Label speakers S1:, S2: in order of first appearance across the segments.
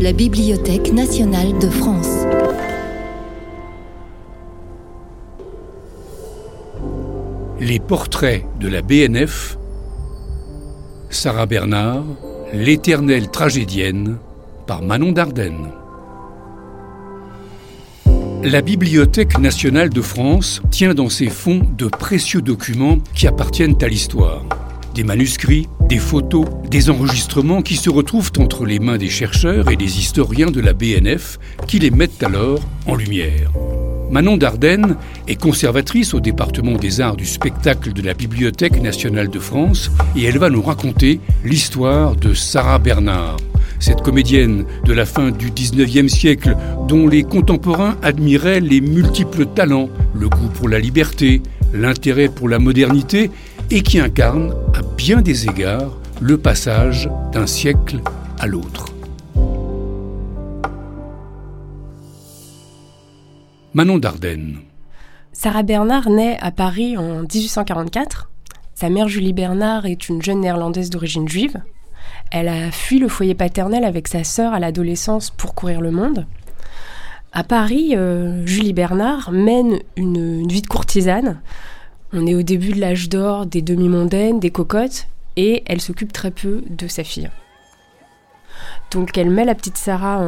S1: La Bibliothèque nationale de France.
S2: Les portraits de la BNF, Sarah Bernard, L'éternelle tragédienne, par Manon Dardenne. La Bibliothèque nationale de France tient dans ses fonds de précieux documents qui appartiennent à l'histoire. Des manuscrits, des photos, des enregistrements qui se retrouvent entre les mains des chercheurs et des historiens de la BNF qui les mettent alors en lumière. Manon Dardenne est conservatrice au département des arts du spectacle de la Bibliothèque nationale de France et elle va nous raconter l'histoire de Sarah Bernard, cette comédienne de la fin du 19e siècle dont les contemporains admiraient les multiples talents, le goût pour la liberté, l'intérêt pour la modernité et qui incarne à bien des égards le passage d'un siècle à l'autre. Manon Dardenne.
S3: Sarah Bernard naît à Paris en 1844. Sa mère Julie Bernard est une jeune néerlandaise d'origine juive. Elle a fui le foyer paternel avec sa sœur à l'adolescence pour courir le monde. À Paris, euh, Julie Bernard mène une, une, vie de courtisane. On est au début de l'âge d'or des demi-mondaines, des cocottes, et elle s'occupe très peu de sa fille. Donc elle met la petite Sarah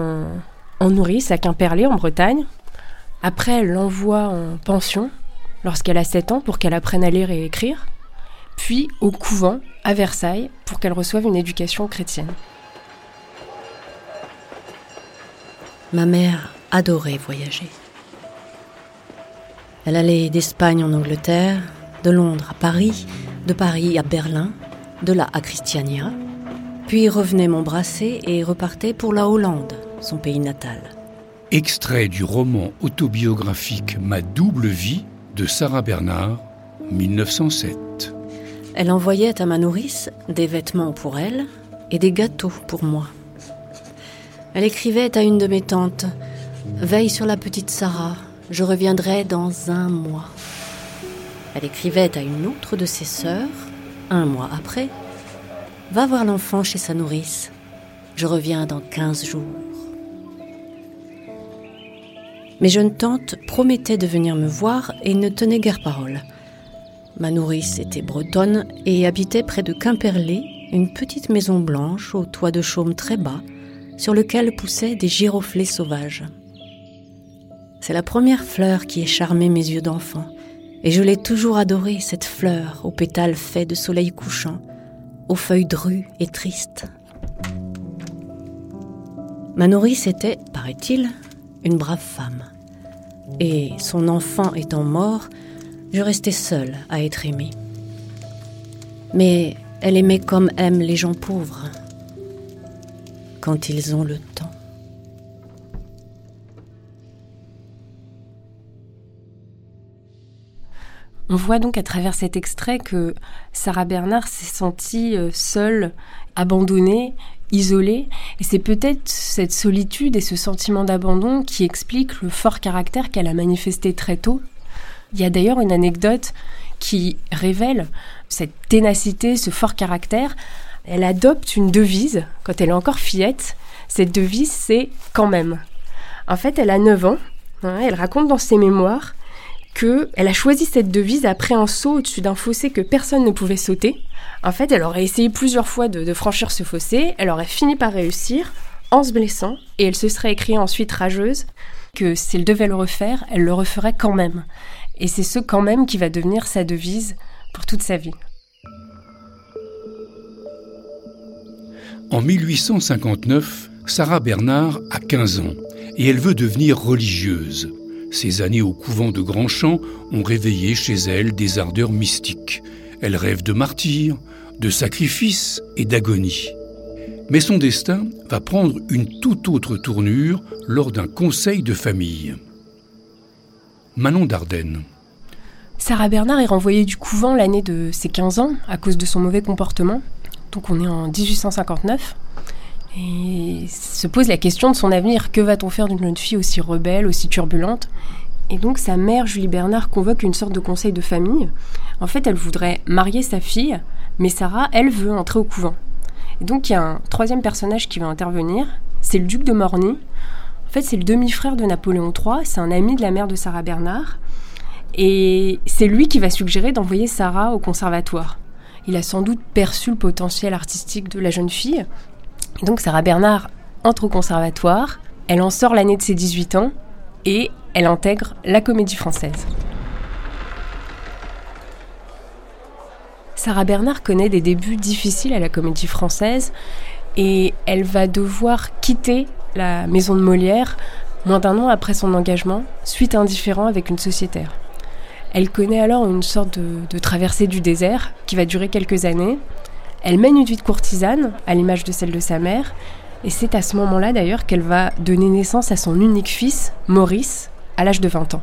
S3: en, nourrice à Quimperlé, en Bretagne. Après, elle l'envoie en pension lorsqu'elle a 7 ans pour qu'elle apprenne à lire et écrire, puis au couvent à Versailles pour qu'elle reçoive une éducation chrétienne.
S4: Ma mère adorait voyager. Elle allait d'Espagne en Angleterre, de Londres à Paris, de Paris à Berlin, de là à Christiania, puis revenait m'embrasser et repartait pour la Hollande, son pays natal.
S2: Extrait du roman autobiographique Ma double vie de Sarah Bernard, 1907.
S4: Elle envoyait à ma nourrice des vêtements pour elle et des gâteaux pour moi. Elle écrivait à une de mes tantes Veille sur la petite Sarah, je reviendrai dans un mois. Elle écrivait à une autre de ses sœurs, un mois après Va voir l'enfant chez sa nourrice, je reviens dans quinze jours. Mes jeunes tantes promettaient de venir me voir et ne tenaient guère parole. Ma nourrice était bretonne et habitait près de Quimperlé, une petite maison blanche au toit de chaume très bas, sur lequel poussaient des giroflées sauvages. C'est la première fleur qui ait charmé mes yeux d'enfant, et je l'ai toujours adorée, cette fleur aux pétales faits de soleil couchant, aux feuilles drues et tristes. Ma nourrice était, paraît-il, une brave femme. Et son enfant étant mort, je restais seule à être aimée. Mais elle aimait comme aiment les gens pauvres, quand ils ont le temps.
S3: On voit donc à travers cet extrait que Sarah Bernard s'est sentie seule, abandonnée, isolée, et c'est peut-être cette solitude et ce sentiment d'abandon qui explique le fort caractère qu'elle a manifesté très tôt. Il y a d'ailleurs une anecdote qui révèle cette ténacité, ce fort caractère. Elle adopte une devise quand elle est encore fillette. Cette devise, c'est quand même. En fait, elle a 9 ans. Hein, elle raconte dans ses mémoires qu'elle a choisi cette devise après un saut au-dessus d'un fossé que personne ne pouvait sauter. En fait, elle aurait essayé plusieurs fois de, franchir ce fossé, elle aurait fini par réussir en se blessant, et elle se serait écrite ensuite rageuse que si elle devait le refaire, elle le referait quand même. Et c'est ce quand même qui va devenir sa devise pour toute sa vie.
S2: En 1859, Sarah Bernard a 15 ans et elle veut devenir religieuse. Ces années au couvent de Grandchamp ont réveillé chez elle des ardeurs mystiques. Elle rêve de martyrs, de sacrifices et d'agonie. Mais son destin va prendre une toute autre tournure lors d'un conseil de famille. Manon Dardenne.
S3: Sarah Bernard est renvoyée du couvent l'année de ses 15 ans à cause de son mauvais comportement. Donc on est en 1859. Et se pose la question de son avenir. Que va-t-on faire d'une jeune fille aussi rebelle, aussi turbulente? Et donc sa mère, Julie Bernard, convoque une sorte de conseil de famille. En fait, elle voudrait marier sa fille, mais Sarah, elle, veut entrer au couvent. donc il y a un troisième personnage qui va intervenir, c'est le duc de Morny. En fait, c'est le demi-frère de Napoléon III, c'est un ami de la mère de Sarah Bernard. Et c'est lui qui va suggérer d'envoyer Sarah au conservatoire. Il a sans doute perçu le potentiel artistique de la jeune fille. Donc Sarah Bernard entre au conservatoire, elle en sort l'année de ses 18 ans et elle intègre la comédie française. Sarah Bernard connaît des débuts difficiles à la comédie française et elle va devoir quitter la maison de Molière moins d'un an après son engagement, suite à un différend avec une sociétaire. Elle connaît alors une sorte de, traversée du désert qui va durer quelques années. Elle mène une vie de courtisane, à l'image de celle de sa mère, et c'est à ce moment-là d'ailleurs qu'elle va donner naissance à son unique fils, Maurice, à l'âge de 20 ans.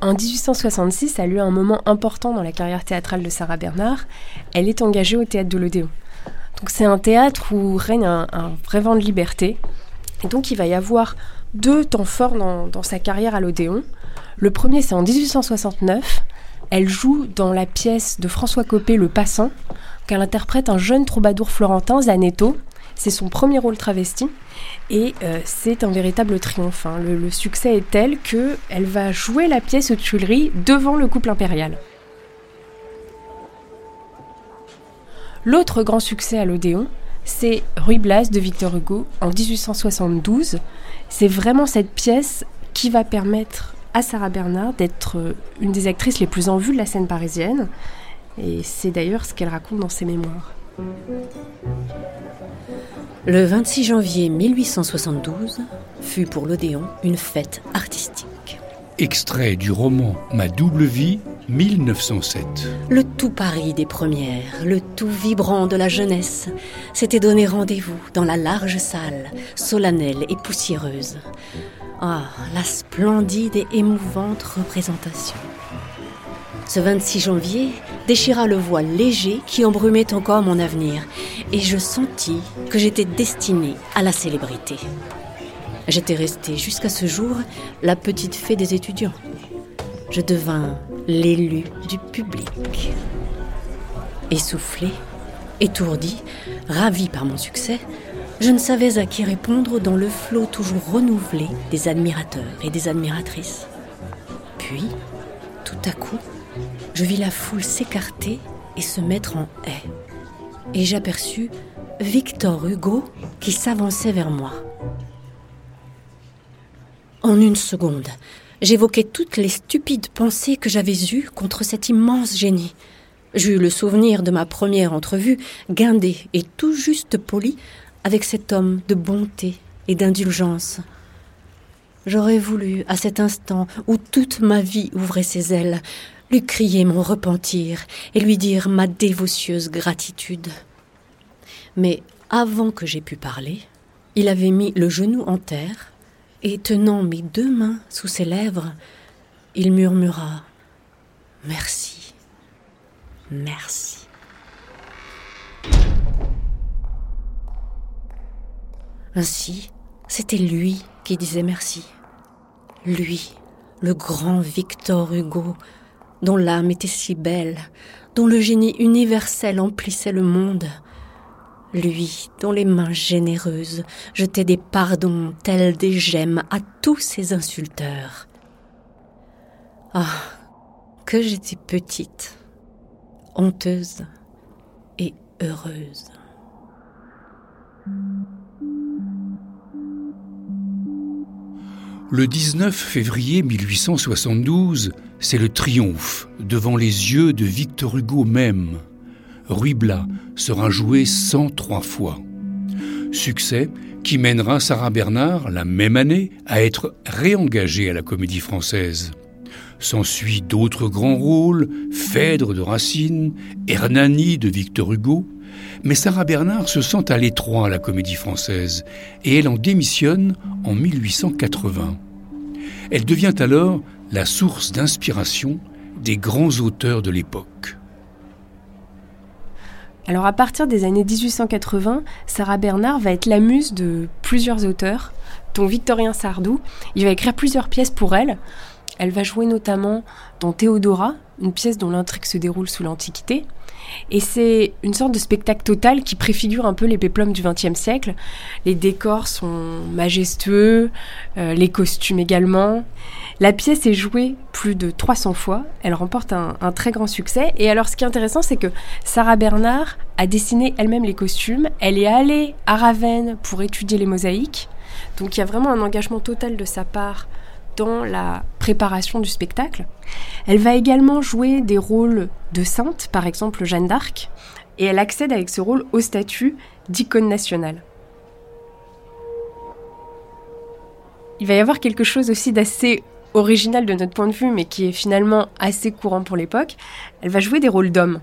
S3: En 1866 a lieu un moment important dans la carrière théâtrale de Sarah Bernard. Elle est engagée au théâtre de l'Odéon. Donc c'est un théâtre où règne un, vrai vent de liberté. Et donc il va y avoir deux temps forts dans, dans sa carrière à l'Odéon. Le premier, c'est en 1869. Elle joue dans la pièce de François Copé, Le Passant, qu'elle interprète un jeune troubadour florentin, Zanetto. C'est son premier rôle travesti et euh, c'est un véritable triomphe. Hein. Le, succès est tel qu'elle va jouer la pièce aux Tuileries devant le couple impérial. L'autre grand succès à l'Odéon, c'est Ruy Blas de Victor Hugo en 1872. C'est vraiment cette pièce qui va permettre à Sarah Bernard d'être euh, une des actrices les plus en vue de la scène parisienne. Et c'est d'ailleurs ce qu'elle raconte dans ses mémoires.
S4: Le 26 janvier 1872 fut pour l'Odéon une fête artistique.
S2: Extrait du roman Ma double vie, 1907.
S4: Le tout Paris des premières, le tout vibrant de la jeunesse, s'était donné rendez-vous dans la large salle, solennelle et poussiéreuse. Ah, la splendide et émouvante représentation. Ce 26 janvier déchira le voile léger qui embrumait encore mon avenir, et je sentis que j'étais destinée à la célébrité. J'étais restée jusqu'à ce jour la petite fée des étudiants. Je devins l'élu du public. Essoufflée, étourdie, ravie par mon succès, je ne savais à qui répondre dans le flot toujours renouvelé des admirateurs et des admiratrices. Puis, tout à coup, je vis la foule s'écarter et se mettre en haie. Et j'aperçus Victor Hugo qui s'avançait vers moi. En une seconde, j'évoquais toutes les stupides pensées que j'avais eues contre cet immense génie. J'eus le souvenir de ma première entrevue, guindée et tout juste polie, avec cet homme de bonté et d'indulgence. J'aurais voulu, à cet instant où toute ma vie ouvrait ses ailes, lui crier mon repentir et lui dire ma dévotieuse gratitude. Mais avant que j'aie pu parler, il avait mis le genou en terre et tenant mes deux mains sous ses lèvres, il murmura Merci, merci. Ainsi, c'était lui qui disait merci. Lui, le grand Victor Hugo, dont l'âme était si belle, dont le génie universel emplissait le monde. Lui, dont les mains généreuses jetaient des pardons tels des gemmes à tous ces insulteurs. Ah, que j'étais petite, honteuse et heureuse.
S2: Le 19 février 1872, c'est le triomphe devant les yeux de Victor Hugo même. Ruy Blas sera joué 103 fois. Succès qui mènera Sarah Bernard, la même année, à être réengagée à la comédie française. S'ensuit d'autres grands rôles, Phèdre de Racine, Hernani de Victor Hugo, mais Sarah Bernard se sent à l'étroit à la comédie française et elle en démissionne en 1880. Elle devient alors la source d'inspiration des grands auteurs de l'époque.
S3: Alors à partir des années 1880, Sarah Bernard va être la muse de plusieurs auteurs, dont Victorien Sardou. Il va écrire plusieurs pièces pour elle. Elle va jouer notamment dans Théodora une pièce dont l'intrigue se déroule sous l'Antiquité. Et c'est une sorte de spectacle total qui préfigure un peu les péplums du XXe siècle. Les décors sont majestueux, euh, les costumes également. La pièce est jouée plus de 300 fois. Elle remporte un, un très grand succès. Et alors, ce qui est intéressant, c'est que Sarah Bernard a dessiné elle-même les costumes. Elle est allée à Ravenne pour étudier les mosaïques. Donc, il y a vraiment un engagement total de sa part dans la préparation du spectacle. Elle va également jouer des rôles de sainte, par exemple Jeanne d'Arc, et elle accède avec ce rôle au statut d'icône nationale. Il va y avoir quelque chose aussi d'assez original de notre point de vue, mais qui est finalement assez courant pour l'époque. Elle va jouer des rôles d'hommes,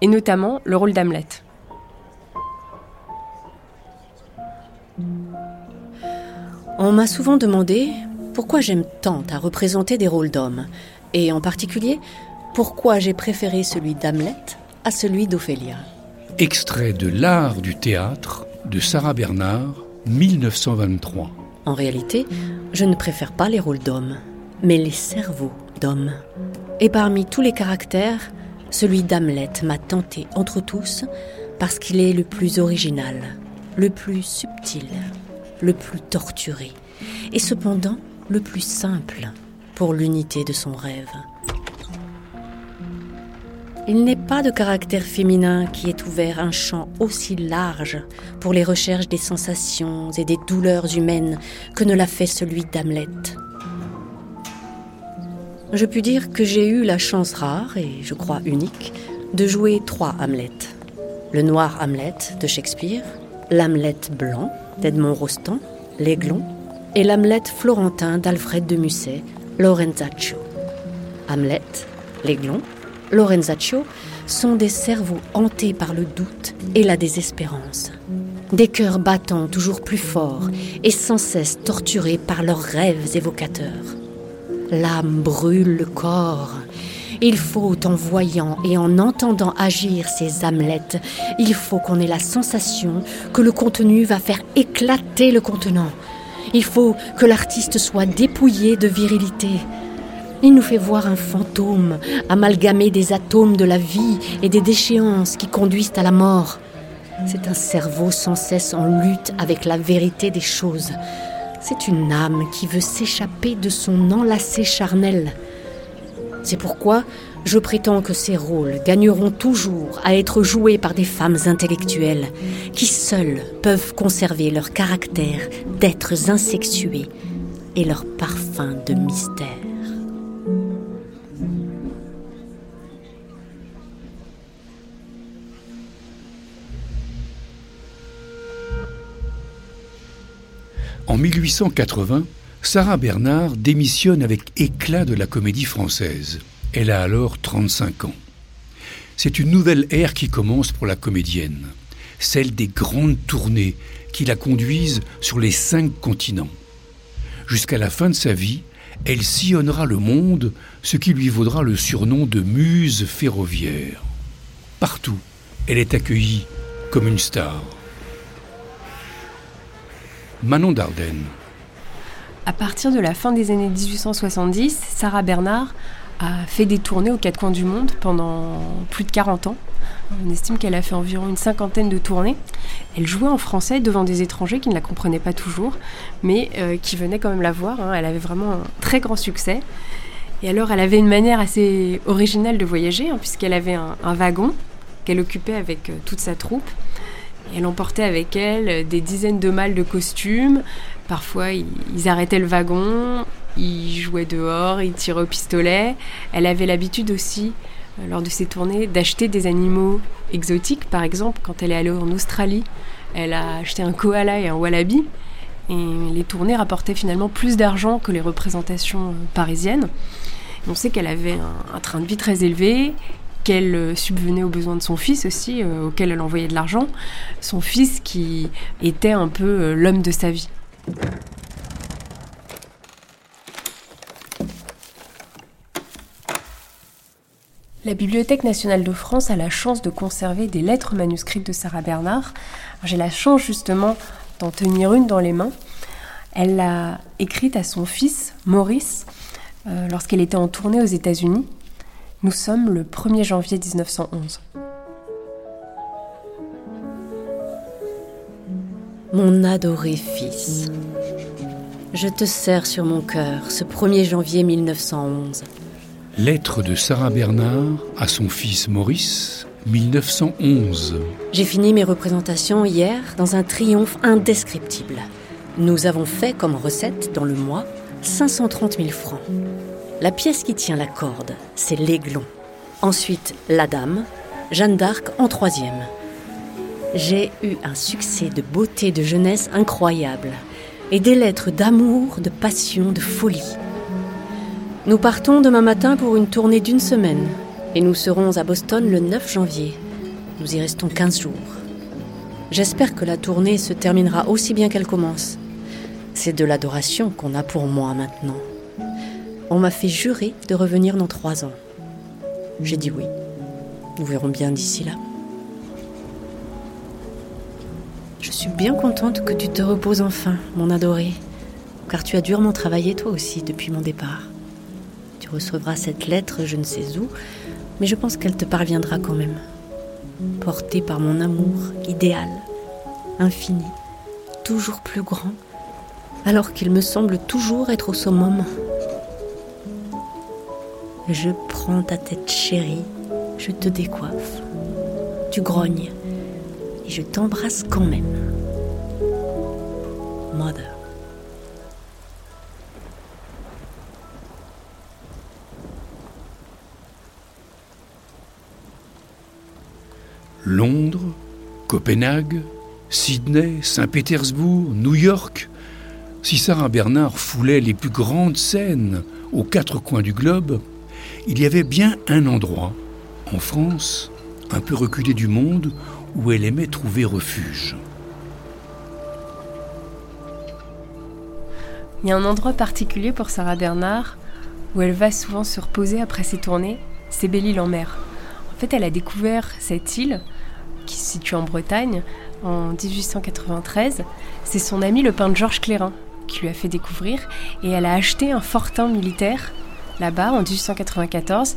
S3: et notamment le rôle d'Hamlet.
S4: On m'a souvent demandé pourquoi j'aime tant à représenter des rôles d'hommes, et en particulier pourquoi j'ai préféré celui d'Hamlet à celui d'Ophélia.
S2: Extrait de L'art du théâtre de Sarah Bernard, 1923.
S4: En réalité, je ne préfère pas les rôles d'hommes, mais les cerveaux d'hommes. Et parmi tous les caractères, celui d'Hamlet m'a tenté entre tous parce qu'il est le plus original, le plus subtil, le plus torturé, et cependant le plus simple pour l'unité de son rêve. Il n'est pas de caractère féminin qui ait ouvert un champ aussi large pour les recherches des sensations et des douleurs humaines que ne l'a fait celui d'Hamlet. Je puis dire que j'ai eu la chance rare, et je crois unique, de jouer trois Hamlet. Le noir Hamlet de Shakespeare, l'Hamlet blanc d'Edmond Rostand, l'Aiglon et l'Hamlet florentin d'Alfred de Musset, Lorenzaccio. Hamlet, l'Aiglon, Lorenzaccio sont des cerveaux hantés par le doute et la désespérance. Des cœurs battant toujours plus fort et sans cesse torturés par leurs rêves évocateurs. L'âme brûle le corps. Il faut, en voyant et en entendant agir ces Hamlets, il faut qu'on ait la sensation que le contenu va faire éclater le contenant, il faut que l'artiste soit dépouillé de virilité. Il nous fait voir un fantôme, amalgamé des atomes de la vie et des déchéances qui conduisent à la mort. C'est un cerveau sans cesse en lutte avec la vérité des choses. C'est une âme qui veut s'échapper de son enlacé charnel. C'est pourquoi je prétends que ces rôles gagneront toujours à être joués par des femmes intellectuelles qui seules peuvent conserver leur caractère d'êtres insexués et leur parfum de mystère.
S2: En 1880, Sarah Bernard démissionne avec éclat de la comédie française. Elle a alors 35 ans. C'est une nouvelle ère qui commence pour la comédienne, celle des grandes tournées qui la conduisent sur les cinq continents. Jusqu'à la fin de sa vie, elle sillonnera le monde, ce qui lui vaudra le surnom de muse ferroviaire. Partout, elle est accueillie comme une star. Manon Dardenne.
S3: À partir de la fin des années 1870, Sarah Bernard a fait des tournées aux quatre coins du monde pendant plus de 40 ans. On estime qu'elle a fait environ une cinquantaine de tournées. Elle jouait en français devant des étrangers qui ne la comprenaient pas toujours, mais euh, qui venaient quand même la voir. Hein. Elle avait vraiment un très grand succès. Et alors, elle avait une manière assez originale de voyager, hein, puisqu'elle avait un, wagon qu'elle occupait avec euh, toute sa troupe. elle emportait avec elle des dizaines de malles de costumes. Parfois, ils arrêtaient le wagon, il jouait dehors, il tirait au pistolet. Elle avait l'habitude aussi, euh, lors de ses tournées, d'acheter des animaux exotiques. Par exemple, quand elle est allée en Australie, elle a acheté un koala et un wallaby. Et les tournées rapportaient finalement plus d'argent que les représentations euh, parisiennes. On sait qu'elle avait un, train de vie très élevé, qu'elle euh, subvenait aux besoins de son fils aussi, auquel elle envoyait de l'argent. Son fils qui était un peu l'homme de sa vie. La Bibliothèque nationale de France a la chance de conserver des lettres manuscrites de Sarah Bernard. J'ai la chance justement d'en tenir une dans les mains. Elle l'a écrite à son fils, Maurice, euh, lorsqu'elle était en tournée aux États-Unis. Nous sommes le 1er janvier 1911.
S4: Mon adoré fils, je te serre sur mon cœur ce 1er janvier 1911.
S2: Lettre de Sarah Bernard à son fils Maurice, 1911.
S4: J'ai fini mes représentations hier dans un triomphe indescriptible. Nous avons fait comme recette dans le mois 530 000 francs. La pièce qui tient la corde, c'est l'aiglon. Ensuite, la dame, Jeanne d'Arc en troisième. J'ai eu un succès de beauté de jeunesse incroyable et des lettres d'amour, de passion, de folie. Nous partons demain matin pour une tournée d'une semaine et nous serons à Boston le 9 janvier. Nous y restons 15 jours. J'espère que la tournée se terminera aussi bien qu'elle commence. C'est de l'adoration qu'on a pour moi maintenant. On m'a fait jurer de revenir dans trois ans. J'ai dit oui. Nous verrons bien d'ici là. Je suis bien contente que tu te reposes enfin, mon adoré, car tu as durement travaillé toi aussi depuis mon départ. Tu recevras cette lettre je ne sais où, mais je pense qu'elle te parviendra quand même, portée par mon amour idéal, infini, toujours plus grand, alors qu'il me semble toujours être au summum. Je prends ta tête chérie, je te décoiffe, tu grognes, et je t'embrasse quand même. Mother.
S2: Londres, Copenhague, Sydney, Saint-Pétersbourg, New York. Si Sarah Bernard foulait les plus grandes scènes aux quatre coins du globe, il y avait bien un endroit, en France, un peu reculé du monde, où elle aimait trouver refuge.
S3: Il y a un endroit particulier pour Sarah Bernard où elle va souvent se reposer après ses tournées, c'est Belle-Île-en-Mer. En fait, elle a découvert cette île qui se situe en Bretagne en 1893. C'est son ami le peintre Georges Clérin qui lui a fait découvrir et elle a acheté un fortin militaire là-bas en 1894.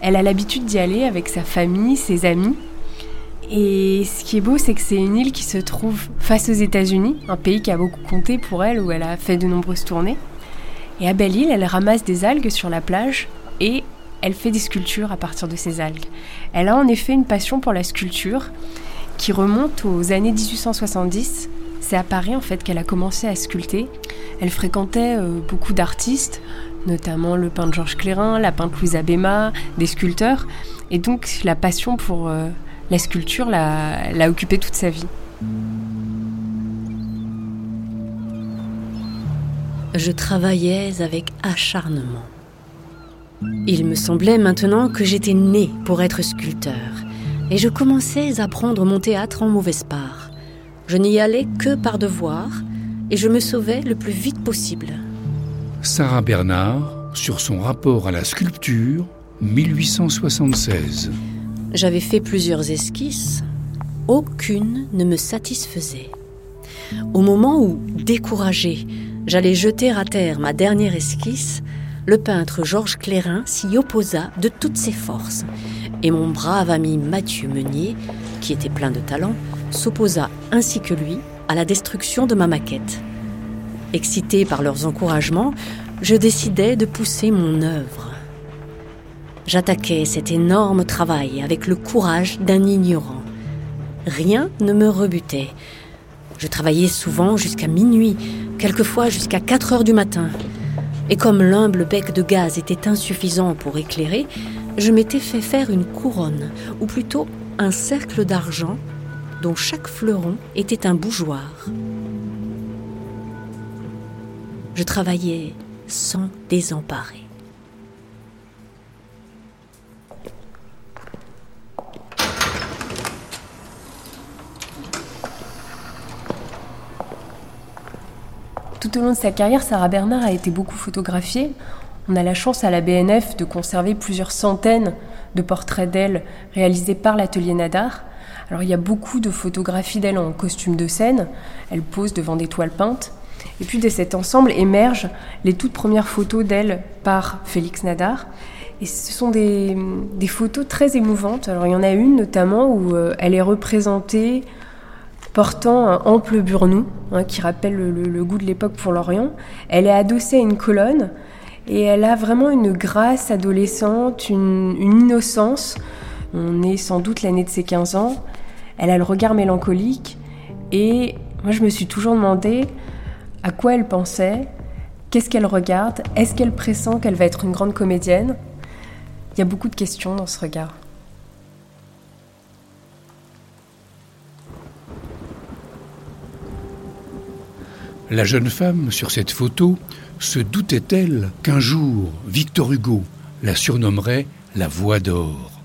S3: Elle a l'habitude d'y aller avec sa famille, ses amis. Et ce qui est beau, c'est que c'est une île qui se trouve face aux États-Unis, un pays qui a beaucoup compté pour elle, où elle a fait de nombreuses tournées. Et à Belle-Île, elle ramasse des algues sur la plage et elle fait des sculptures à partir de ces algues. Elle a en effet une passion pour la sculpture qui remonte aux années 1870. C'est à Paris en fait qu'elle a commencé à sculpter. Elle fréquentait euh, beaucoup d'artistes, notamment le peintre Georges Clérin, la peintre Louise Abéma, des sculpteurs. Et donc la passion pour euh, la sculpture l'a occupée toute sa vie.
S4: Je travaillais avec acharnement. Il me semblait maintenant que j'étais né pour être sculpteur, et je commençais à prendre mon théâtre en mauvaise part. Je n'y allais que par devoir, et je me sauvais le plus vite possible.
S2: Sarah Bernard, sur son rapport à la sculpture, 1876.
S4: J'avais fait plusieurs esquisses. Aucune ne me satisfaisait. Au moment où, découragé, j'allais jeter à terre ma dernière esquisse, le peintre Georges Clérin s'y opposa de toutes ses forces. Et mon brave ami Mathieu Meunier, qui était plein de talent, s'opposa ainsi que lui à la destruction de ma maquette. Excité par leurs encouragements, je décidai de pousser mon œuvre. J'attaquais cet énorme travail avec le courage d'un ignorant. Rien ne me rebutait. Je travaillais souvent jusqu'à minuit, quelquefois jusqu'à 4 heures du matin. Et comme l'humble bec de gaz était insuffisant pour éclairer, je m'étais fait faire une couronne, ou plutôt un cercle d'argent dont chaque fleuron était un bougeoir. Je travaillais sans désemparer.
S3: Tout au long de sa carrière, Sarah Bernard a été beaucoup photographiée. On a la chance à la BNF de conserver plusieurs centaines de portraits d'elle réalisés par l'atelier Nadar. Alors il y a beaucoup de photographies d'elle en costume de scène. Elle pose devant des toiles peintes. Et puis de cet ensemble émergent les toutes premières photos d'elle par Félix Nadar. Et ce sont des, photos très émouvantes. Alors il y en a une notamment où euh, elle est représentée portant un ample burnou, hein, qui rappelle le, goût de l'époque pour l'Orient. Elle est adossée à une colonne et elle a vraiment une grâce adolescente, une, une innocence. On est sans doute l'année de ses 15 ans. Elle a le regard mélancolique et moi je me suis toujours demandé à quoi elle pensait, qu'est-ce qu'elle regarde, est-ce qu'elle pressent qu'elle va être une grande comédienne? Il y a beaucoup de questions dans ce regard.
S2: La jeune femme sur cette photo se doutait-elle qu'un jour Victor Hugo la surnommerait la Voix d'or,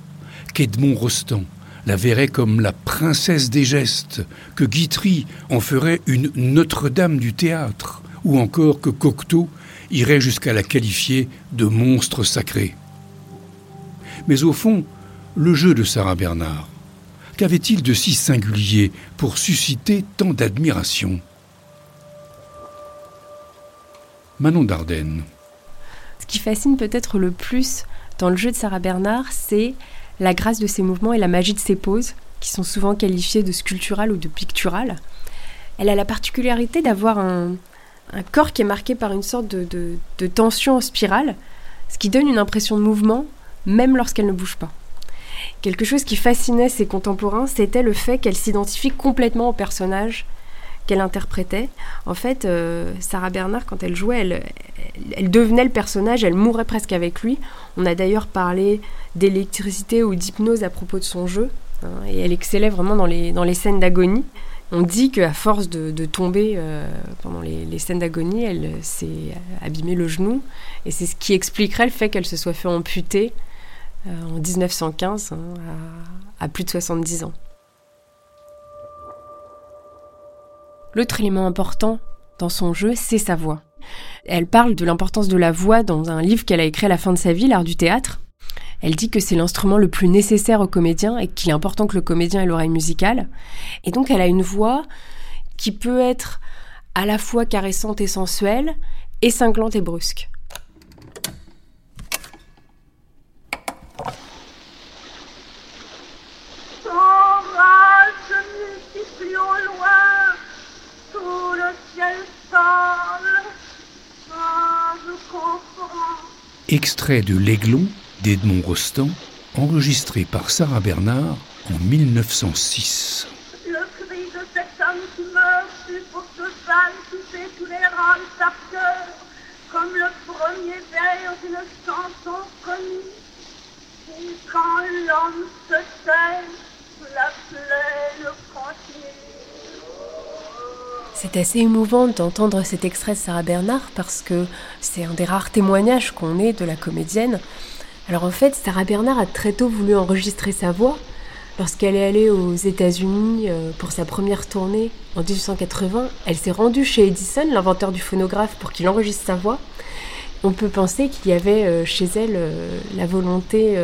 S2: qu'Edmond Rostand la verrait comme la princesse des gestes, que Guitry en ferait une Notre-Dame du théâtre, ou encore que Cocteau irait jusqu'à la qualifier de monstre sacré. Mais au fond, le jeu de Sarah Bernard, qu'avait-il de si singulier pour susciter tant d'admiration? Manon Dardenne.
S3: Ce qui fascine peut-être le plus dans le jeu de Sarah Bernard, c'est la grâce de ses mouvements et la magie de ses poses, qui sont souvent qualifiées de sculpturales ou de picturales. Elle a la particularité d'avoir un, corps qui est marqué par une sorte de, de tension en spirale, ce qui donne une impression de mouvement, même lorsqu'elle ne bouge pas. Quelque chose qui fascinait ses contemporains, c'était le fait qu'elle s'identifie complètement au personnage qu'elle interprétait. En fait, euh, Sarah Bernard, quand elle jouait, elle, elle, devenait le personnage, elle mourait presque avec lui. On a d'ailleurs parlé d'électricité ou d'hypnose à propos de son jeu, hein, et elle excellait vraiment dans les, dans les scènes d'agonie. On dit qu'à force de, tomber euh, pendant les, scènes d'agonie, elle s'est abîmé le genou, et c'est ce qui expliquerait le fait qu'elle se soit fait amputer euh, en 1915, hein, à plus de 70 ans. L'autre élément important dans son jeu, c'est sa voix. Elle parle de l'importance de la voix dans un livre qu'elle a écrit à la fin de sa vie, L'art du théâtre. Elle dit que c'est l'instrument le plus nécessaire au comédien et qu'il est important que le comédien ait l'oreille musicale. Et donc elle a une voix qui peut être à la fois caressante et sensuelle, et cinglante et brusque.
S2: Extrait de L'Aiglon d'Edmond Rostand, enregistré par Sarah Bernard en 1906.
S5: Le cri de cet homme qui meurt fut pour qui fait tous les rangs par cœur, comme le premier vers d'une chanson connue. Et quand l'homme se tait, la plaine continue.
S3: C'est assez émouvant d'entendre cet extrait de Sarah Bernard parce que c'est un des rares témoignages qu'on ait de la comédienne. Alors en fait, Sarah Bernard a très tôt voulu enregistrer sa voix. Lorsqu'elle est allée aux États-Unis euh, pour sa première tournée en 1880, elle s'est rendue chez Edison, l'inventeur du phonographe, pour qu'il enregistre sa voix. On peut penser qu'il y avait euh, chez elle euh, la volonté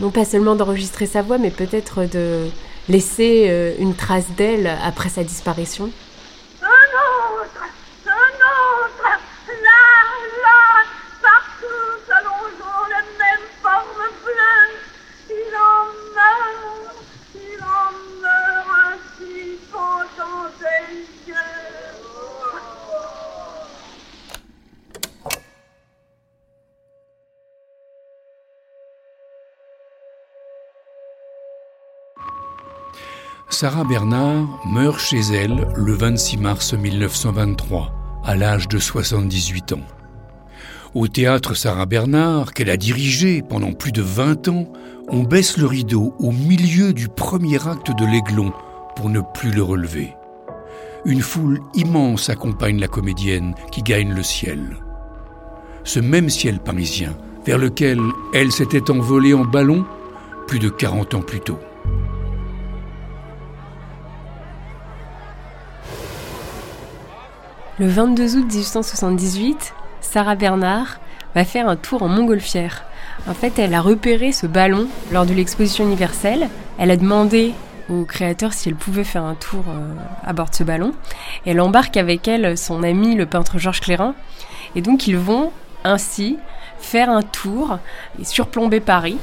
S3: non pas seulement d'enregistrer sa voix, mais peut-être de laisser une trace d'elle après sa disparition.
S2: Sarah Bernard meurt chez elle le 26 mars 1923, à l'âge de 78 ans. Au théâtre Sarah Bernard, qu'elle a dirigé pendant plus de 20 ans, on baisse le rideau au milieu du premier acte de l'Aiglon pour ne plus le relever. Une foule immense accompagne la comédienne qui gagne le ciel. Ce même ciel parisien vers lequel elle s'était envolée en ballon plus de 40 ans plus tôt.
S3: Le 22 août 1878, Sarah Bernard va faire un tour en montgolfière. En fait, elle a repéré ce ballon lors de l'exposition universelle. Elle a demandé au créateur si elle pouvait faire un tour euh, à bord de ce ballon. Elle embarque avec elle son ami le peintre Georges Clérin. Et donc ils vont ainsi faire un tour et surplomber Paris.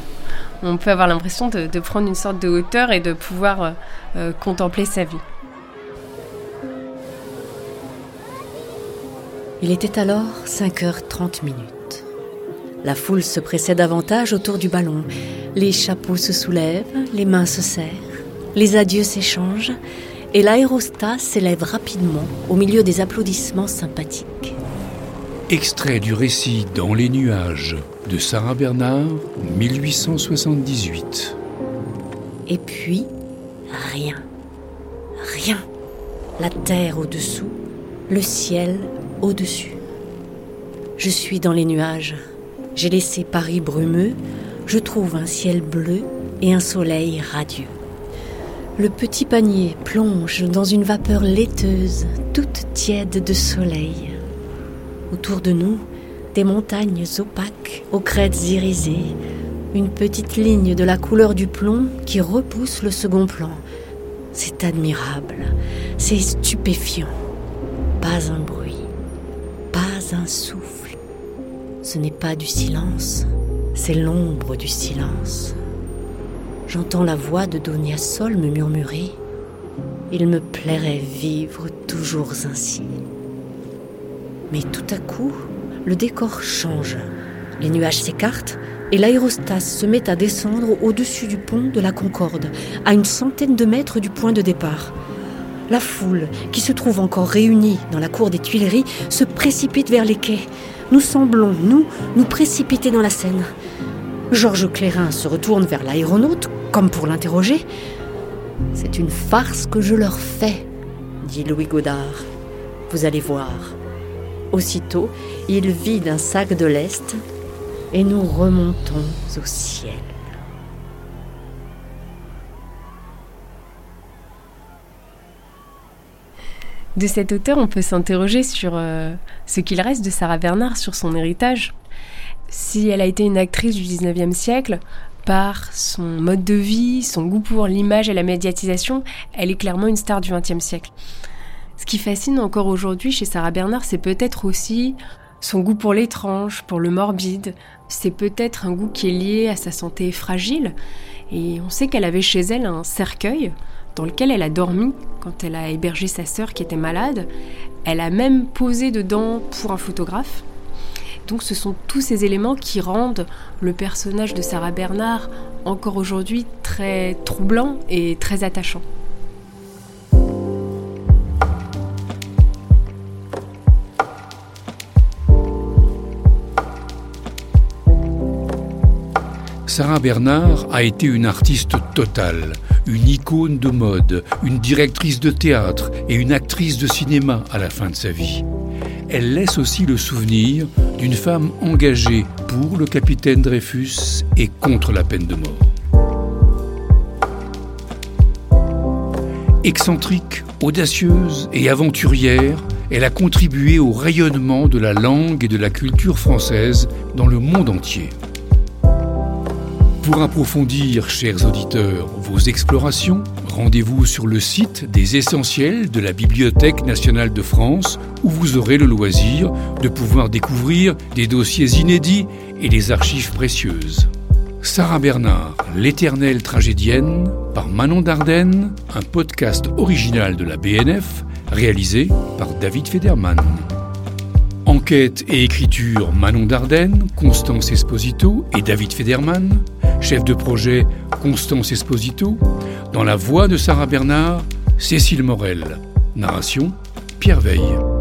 S3: On peut avoir l'impression de, prendre une sorte de hauteur et de pouvoir euh, euh, contempler sa vie.
S4: Il était alors 5h30 minutes. La foule se pressait davantage autour du ballon. Les chapeaux se soulèvent, les mains se serrent, les adieux s'échangent et l'aérostat s'élève rapidement au milieu des applaudissements sympathiques.
S2: Extrait du récit Dans les nuages de Sarah Bernard, 1878.
S4: Et puis, rien. Rien. La terre au-dessous, le ciel au-dessus. Je suis dans les nuages. J'ai laissé Paris brumeux. Je trouve un ciel bleu et un soleil radieux. Le petit panier plonge dans une vapeur laiteuse, toute tiède de soleil. Autour de nous, des montagnes opaques aux crêtes irisées, une petite ligne de la couleur du plomb qui repousse le second plan. C'est admirable, c'est stupéfiant. Pas un bruit un souffle. Ce n'est pas du silence, c'est l'ombre du silence. J'entends la voix de Donia Sol me murmurer Il me plairait vivre toujours ainsi. Mais tout à coup, le décor change. Les nuages s'écartent et l'aérostat se met à descendre au-dessus du pont de la Concorde, à une centaine de mètres du point de départ. La foule, qui se trouve encore réunie dans la cour des Tuileries, se précipite vers les quais. Nous semblons, nous, nous précipiter dans la Seine. Georges Clérin se retourne vers l'aéronaute, comme pour l'interroger. C'est une farce que je leur fais, dit Louis Godard. Vous allez voir. Aussitôt, il vide un sac de lest et nous remontons au ciel.
S3: De cet auteur, on peut s'interroger sur euh, ce qu'il reste de Sarah Bernard, sur son héritage. Si elle a été une actrice du 19e siècle, par son mode de vie, son goût pour l'image et la médiatisation, elle est clairement une star du 20e siècle. Ce qui fascine encore aujourd'hui chez Sarah Bernard, c'est peut-être aussi son goût pour l'étrange, pour le morbide. C'est peut-être un goût qui est lié à sa santé fragile. Et on sait qu'elle avait chez elle un cercueil dans lequel elle a dormi quand elle a hébergé sa sœur qui était malade. Elle a même posé dedans pour un photographe. Donc ce sont tous ces éléments qui rendent le personnage de Sarah Bernard encore aujourd'hui très troublant et très attachant.
S2: Sarah Bernard a été une artiste totale, une icône de mode, une directrice de théâtre et une actrice de cinéma à la fin de sa vie. Elle laisse aussi le souvenir d'une femme engagée pour le capitaine Dreyfus et contre la peine de mort. Excentrique, audacieuse et aventurière, elle a contribué au rayonnement de la langue et de la culture française dans le monde entier. Pour approfondir, chers auditeurs, vos explorations, rendez-vous sur le site des essentiels de la Bibliothèque nationale de France où vous aurez le loisir de pouvoir découvrir des dossiers inédits et des archives précieuses. Sarah Bernard, l'éternelle tragédienne, par Manon Dardenne, un podcast original de la BNF, réalisé par David Federman. Enquête et écriture Manon Dardenne, Constance Esposito et David Federman. Chef de projet Constance Esposito. Dans la voix de Sarah Bernard, Cécile Morel. Narration Pierre Veille.